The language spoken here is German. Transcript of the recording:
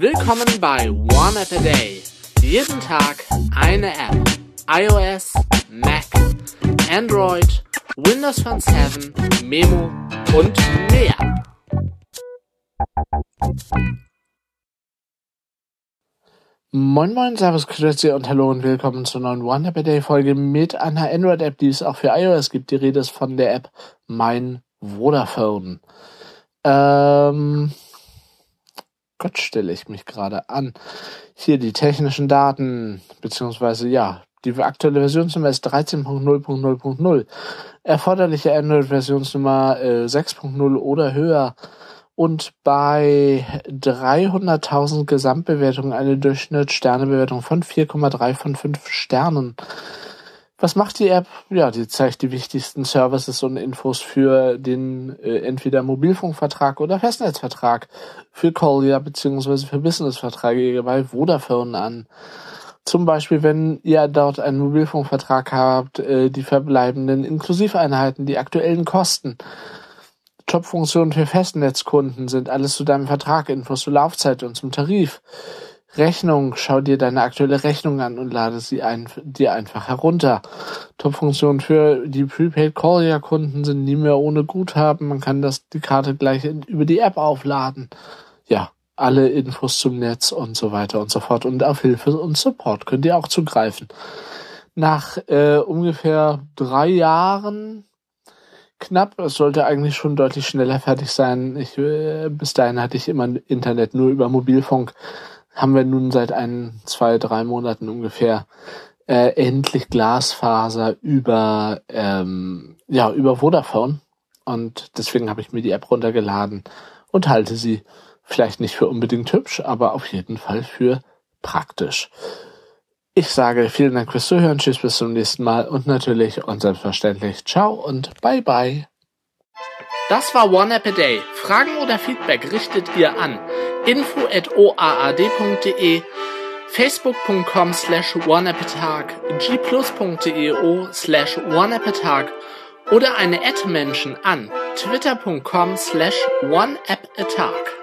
Willkommen bei One App a Day. Jeden Tag eine App. iOS, Mac, Android, Windows Phone 7, Memo und mehr. Moin Moin, Servus, Grüezi und Hallo und willkommen zur neuen One App a Day Folge mit einer Android-App, die es auch für iOS gibt. Die Rede ist von der App Mein Vodafone. Ähm, Gott stelle ich mich gerade an. Hier die technischen Daten, beziehungsweise ja, die aktuelle Versionsnummer ist 13.0.0.0. Erforderliche Android-Versionsnummer äh, 6.0 oder höher und bei 300.000 Gesamtbewertungen eine Durchschnittssternebewertung von 4,3 von 5 Sternen. Was macht die App? Ja, die zeigt die wichtigsten Services und Infos für den äh, entweder Mobilfunkvertrag oder Festnetzvertrag für Collier beziehungsweise für Businessverträge bei Vodafone an. Zum Beispiel, wenn ihr dort einen Mobilfunkvertrag habt, äh, die verbleibenden Inklusiveinheiten, die aktuellen Kosten, Jobfunktionen für Festnetzkunden sind alles zu deinem Vertrag, Infos zur Laufzeit und zum Tarif. Rechnung, schau dir deine aktuelle Rechnung an und lade sie ein, dir einfach herunter. Top-Funktion für die Prepaid Collier Kunden sind nie mehr ohne Guthaben. Man kann das, die Karte gleich in, über die App aufladen. Ja, alle Infos zum Netz und so weiter und so fort. Und auf Hilfe und Support könnt ihr auch zugreifen. Nach äh, ungefähr drei Jahren knapp. Es sollte eigentlich schon deutlich schneller fertig sein. Ich, äh, bis dahin hatte ich immer Internet nur über Mobilfunk. Haben wir nun seit ein, zwei, drei Monaten ungefähr äh, endlich Glasfaser über ähm, ja über Vodafone und deswegen habe ich mir die App runtergeladen und halte sie vielleicht nicht für unbedingt hübsch, aber auf jeden Fall für praktisch. Ich sage vielen Dank fürs Zuhören, tschüss, bis zum nächsten Mal und natürlich und selbstverständlich ciao und bye bye. Das war One App a Day. Fragen oder Feedback richtet ihr an info at oaad.de, facebook.com slash oneappatag, gplus.io slash oneappatag oder eine Ad-Menschen an twitter.com slash oneappatag.